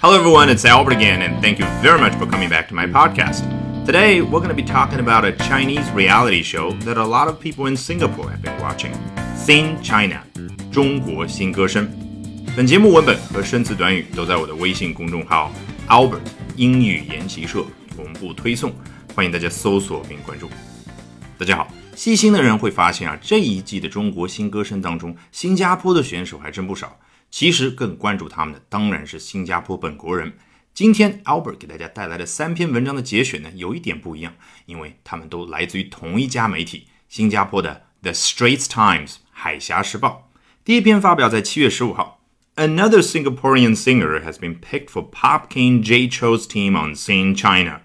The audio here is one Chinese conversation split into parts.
Hello, everyone, it's Albert again, and thank you very much for coming back to my podcast. Today, we're going to be talking about a Chinese reality show that a lot of people in Singapore have been watching Sing China 中国新歌声。本节目文本和生词短语都在我的微信公众号 Albert 英语研习社同步推送，欢迎大家搜索并关注。大家好，细心的人会发现啊，这一季的中国新歌声当中，新加坡的选手还真不少。 其实更关注他们的当然是新加坡本国人。今天 Albert 给大家带来的三篇文章的节选呢，有一点不一样，因为他们都来自于同一家媒体——新加坡的 The Straits Times 海峡时报。第一篇发表在七月十五号。Another Singaporean singer has been picked for Pop King Jay Chou's team on Sing China.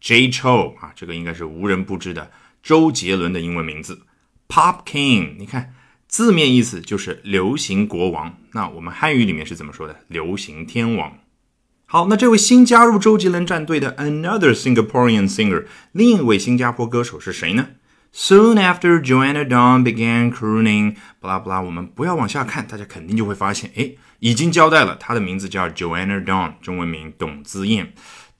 Jay Chou 啊，这个应该是无人不知的周杰伦的英文名字。Pop King，你看。字面意思就是流行国王，那我们汉语里面是怎么说的？流行天王。好，那这位新加入周杰伦战队的 another Singaporean singer，另一位新加坡歌手是谁呢？Soon after Joanna Dawn began crooning，巴拉巴拉，我们不要往下看，大家肯定就会发现，哎，已经交代了，她的名字叫 Joanna Dawn，中文名董姿燕。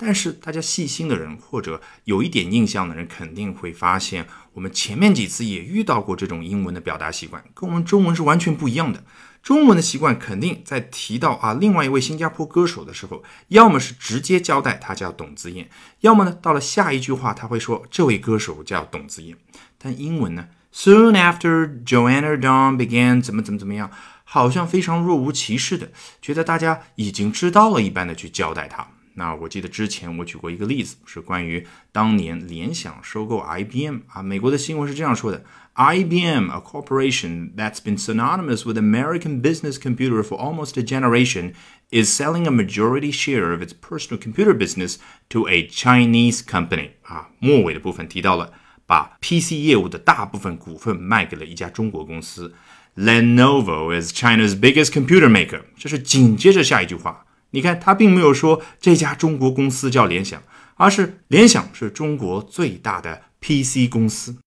但是大家细心的人或者有一点印象的人，肯定会发现，我们前面几次也遇到过这种英文的表达习惯，跟我们中文是完全不一样的。中文的习惯肯定在提到啊另外一位新加坡歌手的时候，要么是直接交代他叫董子燕，要么呢到了下一句话他会说这位歌手叫董子燕。但英文呢，Soon after Joanna Dawn began 怎么怎么怎么样，好像非常若无其事的，觉得大家已经知道了一般的。去交代他。那我记得之前我举过一个例子，是关于当年联想收购 IBM 啊，美国的新闻是这样说的：IBM, a corporation that's been synonymous with American business computer for almost a generation, is selling a majority share of its personal computer business to a Chinese company。啊，末尾的部分提到了把 PC 业务的大部分股份卖给了一家中国公司。Lenovo is China's biggest computer maker。这是紧接着下一句话。 你看，他并没有说这家中国公司叫联想，而是联想是中国最大的 PC 公司。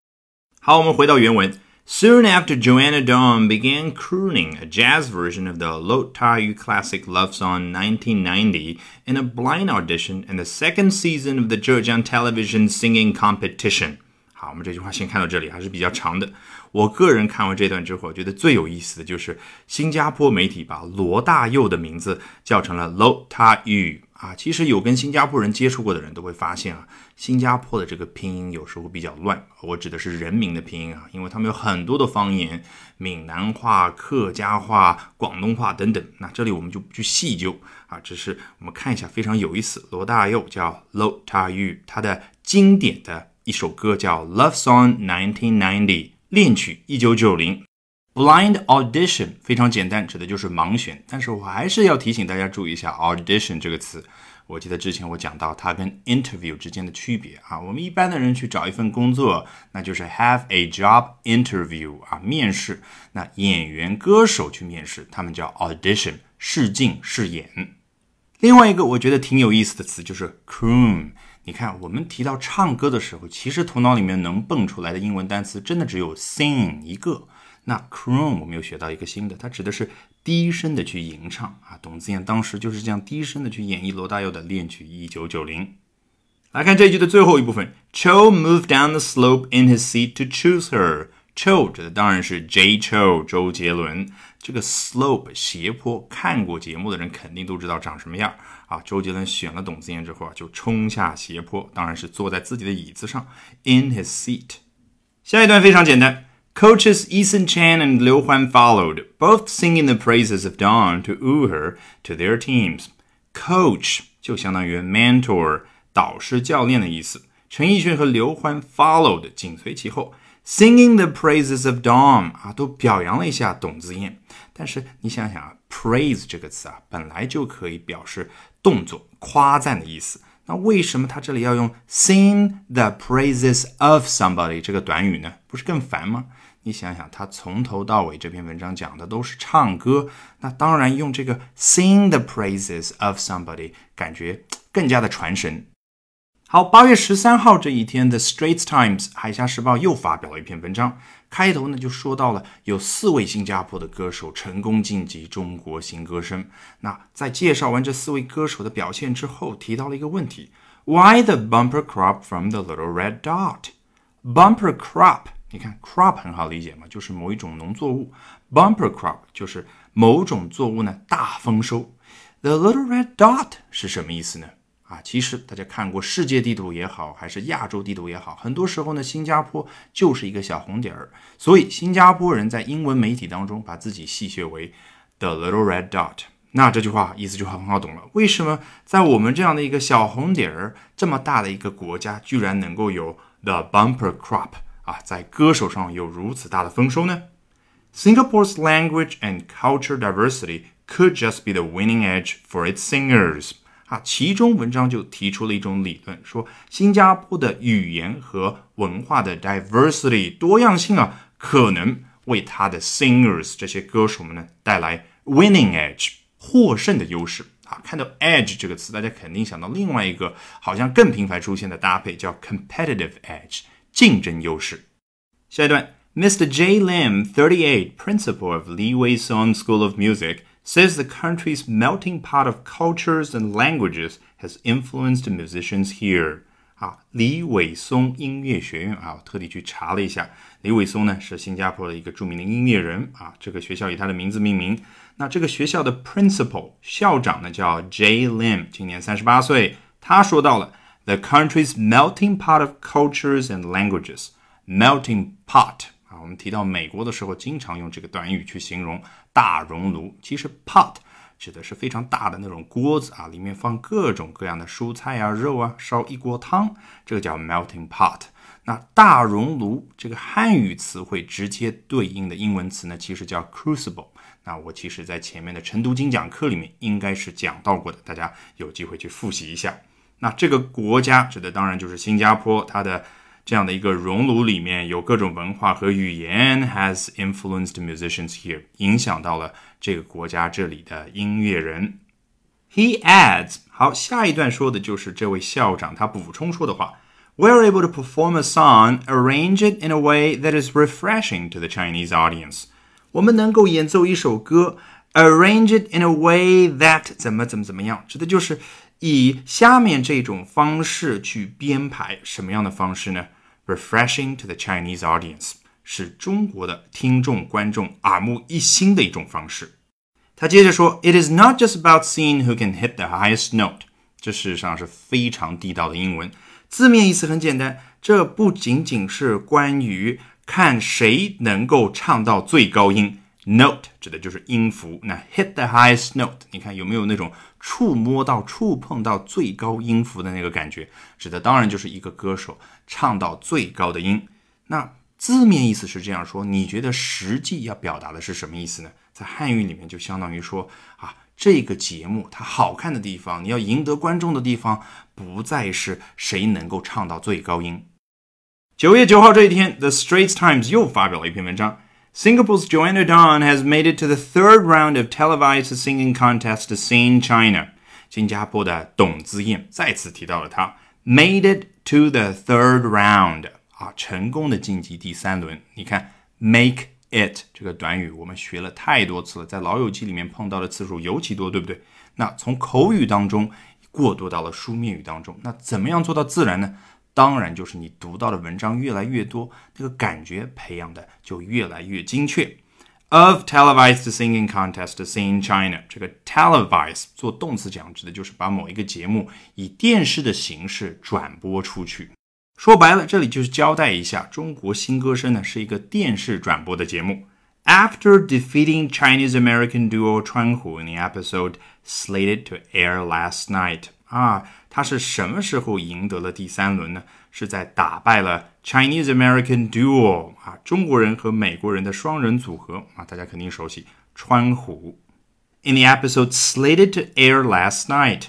好，我们回到原文。Soon after Joanna Dawn began crooning a jazz version of the Lot Tai classic love song 1990 in a blind audition in the second season of the Zhejiang Television Singing Competition. 好，我们这句话先看到这里，还是比较长的。我个人看完这段之后，觉得最有意思的就是新加坡媒体把罗大佑的名字叫成了 Lo Ta Yu 啊。其实有跟新加坡人接触过的人都会发现啊，新加坡的这个拼音有时候比较乱。我指的是人名的拼音啊，因为他们有很多的方言，闽南话、客家话、广东话等等。那这里我们就不去细究啊，只是我们看一下非常有意思。罗大佑叫 Lo Ta Yu，他的经典的。一首歌叫《Love Song 1990》恋曲一九九零，Blind Audition 非常简单，指的就是盲选。但是我还是要提醒大家注意一下 audition 这个词。我记得之前我讲到它跟 interview 之间的区别啊。我们一般的人去找一份工作，那就是 have a job interview 啊，面试。那演员、歌手去面试，他们叫 audition 试镜试演。另外一个我觉得挺有意思的词就是 croon。你看，我们提到唱歌的时候，其实头脑里面能蹦出来的英文单词真的只有 sing 一个。那 croon 我们又学到一个新的，它指的是低声的去吟唱啊。董子健当时就是这样低声的去演绎罗大佑的恋曲一九九零。来看这一句的最后一部分，Cho moved down the slope in his seat to choose her。Cho 指的当然是 J Cho 周杰伦。这个 slope 斜坡，看过节目的人肯定都知道长什么样啊。周杰伦选了董子健之后啊，就冲下斜坡，当然是坐在自己的椅子上，in his seat。下一段非常简单，Coaches Eason Chan and Liu Huan followed, both singing the praises of Dawn to woo her to their teams. Coach 就相当于 mentor 导师教练的意思。陈奕迅和刘欢 followed 紧随其后。Singing the praises of Dawn 啊，都表扬了一下董子健。但是你想想啊，praise 这个词啊，本来就可以表示动作、夸赞的意思。那为什么他这里要用 sing the praises of somebody 这个短语呢？不是更烦吗？你想想，他从头到尾这篇文章讲的都是唱歌，那当然用这个 sing the praises of somebody 感觉更加的传神。好，八月十三号这一天，《The Straits Times》海峡时报又发表了一篇文章，开头呢就说到了有四位新加坡的歌手成功晋级中国新歌声。那在介绍完这四位歌手的表现之后，提到了一个问题：Why the bumper crop from the little red dot？Bumper crop，你看 crop 很好理解嘛，就是某一种农作物。Bumper crop 就是某种作物呢大丰收。The little red dot 是什么意思呢？啊，其实大家看过世界地图也好，还是亚洲地图也好，很多时候呢，新加坡就是一个小红点儿。所以新加坡人在英文媒体当中把自己戏谑为 the little red dot。那这句话意思就很好懂了。为什么在我们这样的一个小红点儿这么大的一个国家，居然能够有 the bumper crop 啊，在歌手上有如此大的丰收呢？Singapore's language and culture diversity could just be the winning edge for its singers. 啊，其中文章就提出了一种理论，说新加坡的语言和文化的 diversity 多样性啊，可能为他的 singers 这些歌手们呢带来 winning edge 获胜的优势啊。看到 edge 这个词，大家肯定想到另外一个好像更频繁出现的搭配，叫 competitive edge 竞争优势。下一段，Mr. J. Lim, thirty-eight, principal of Lee Wei Song School of Music. says the country's melting pot of cultures and languages has influenced musicians here. 啊，李伟松音乐学院啊，我特地去查了一下，李伟松呢是新加坡的一个着名的音乐人啊，这个学校以他的名字命名。那这个学校的 principal 校长呢叫 J Lim，今年三十八岁。他说到了 the country's melting pot of cultures and languages。melting pot 我们提到美国的时候，经常用这个短语去形容大熔炉。其实 pot 指的是非常大的那种锅子啊，里面放各种各样的蔬菜啊、肉啊，烧一锅汤，这个叫 melting pot。那大熔炉这个汉语词汇直接对应的英文词呢，其实叫 crucible。那我其实在前面的晨读精讲课里面应该是讲到过的，大家有机会去复习一下。那这个国家指的当然就是新加坡，它的。这样的一个熔炉里面有各种文化和语言，has influenced musicians here，影响到了这个国家这里的音乐人。He adds，好，下一段说的就是这位校长他补充说的话。We're able to perform a song, arrange it in a way that is refreshing to the Chinese audience。我们能够演奏一首歌，arrange it in a way that 怎么怎么怎么样，指的就是以下面这种方式去编排，什么样的方式呢？refreshing to the Chinese audience，是中国的听众观众耳目一新的一种方式。他接着说，It is not just about seeing who can hit the highest note。这事实上是非常地道的英文，字面意思很简单，这不仅仅是关于看谁能够唱到最高音。Note 指的就是音符，那 hit the highest note，你看有没有那种触摸到、触碰到最高音符的那个感觉？指的当然就是一个歌手唱到最高的音。那字面意思是这样说，你觉得实际要表达的是什么意思呢？在汉语里面就相当于说啊，这个节目它好看的地方，你要赢得观众的地方，不再是谁能够唱到最高音。九月九号这一天，《The Straits Times》又发表了一篇文章。Singapore's Joanna Dawn has made it to the third round of televised singing contest to sing China。新加坡的董子燕再次提到了她 made it to the third round 啊，成功的晋级第三轮。你看 make it 这个短语，我们学了太多次了，在老友记里面碰到的次数尤其多，对不对？那从口语当中过渡到了书面语当中，那怎么样做到自然呢？当然，就是你读到的文章越来越多，那个感觉培养的就越来越精确。Of televised singing contest sing China，这个 televise 做动词讲指的就是把某一个节目以电视的形式转播出去。说白了，这里就是交代一下，中国新歌声呢是一个电视转播的节目。After defeating Chinese American duo 川虎 in the episode slated to air last night，啊。 他是什么时候赢得了第三轮呢？是在打败了 Chinese American Duo 啊，中国人和美国人的双人组合啊，大家肯定熟悉川虎。In the episode slated to air last night,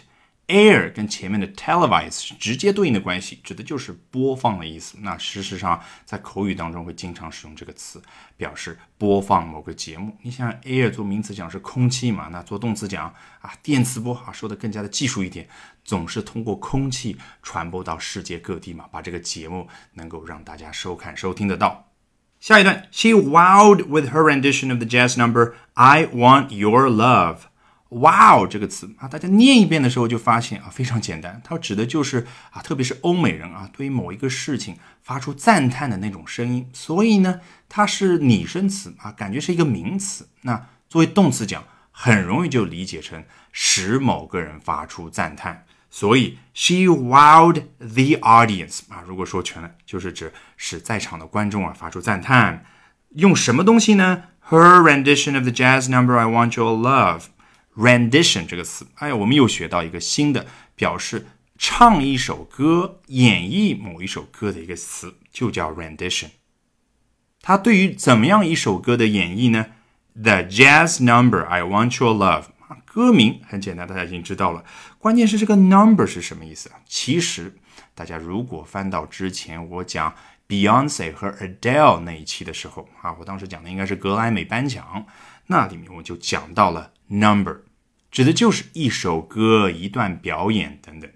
Air 跟前面的 televise 是直接对应的关系，指的就是播放的意思。那事实上，在口语当中会经常使用这个词，表示播放某个节目。你想 air 做名词讲是空气嘛？那做动词讲啊，电磁波啊，说的更加的技术一点，总是通过空气传播到世界各地嘛，把这个节目能够让大家收看收听得到。下一段，She wowed with her rendition of the jazz number "I Want Your Love"。Wow 这个词啊，大家念一遍的时候就发现啊，非常简单，它指的就是啊，特别是欧美人啊，对于某一个事情发出赞叹的那种声音。所以呢，它是拟声词啊，感觉是一个名词。那作为动词讲，很容易就理解成使某个人发出赞叹。所以 she wowed the audience 啊，如果说全了，就是指使在场的观众啊发出赞叹。用什么东西呢？Her rendition of the jazz number "I Want Your Love"。Rendition 这个词，哎，我们又学到一个新的表示唱一首歌、演绎某一首歌的一个词，就叫 rendition。它对于怎么样一首歌的演绎呢？The jazz number I Want Your Love，歌名很简单，大家已经知道了。关键是这个 number 是什么意思啊？其实大家如果翻到之前我讲 Beyonce 和 Adele 那一期的时候啊，我当时讲的应该是格莱美颁奖，那里面我就讲到了 number。指的就是一首歌、一段表演等等。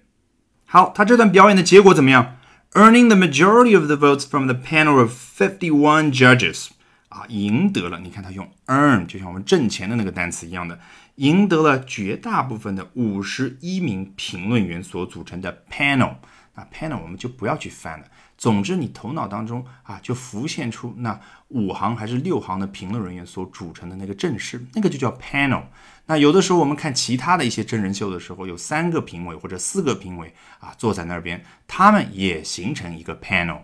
好，他这段表演的结果怎么样？Earning the majority of the votes from the panel of fifty-one judges，啊，赢得了。你看他用 earn，就像我们挣钱的那个单词一样的，赢得了绝大部分的五十一名评论员所组成的 panel。那 panel 我们就不要去翻了。总之，你头脑当中啊，就浮现出那五行还是六行的评论人员所组成的那个阵势，那个就叫 panel。那有的时候我们看其他的一些真人秀的时候，有三个评委或者四个评委啊坐在那边，他们也形成一个 panel。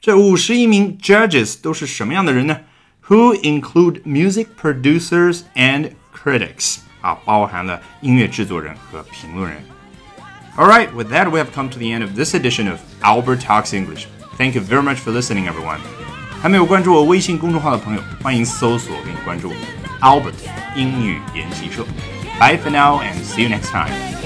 这五十一名 judges 都是什么样的人呢？Who include music producers and critics 啊，包含了音乐制作人和评论人。Alright, with that, we have come to the end of this edition of Albert Talks English. Thank you very much for listening, everyone. 还没有关注我微信公众号的朋友，欢迎搜索并关注 Albert 英语研习社。Bye for now and see you next time.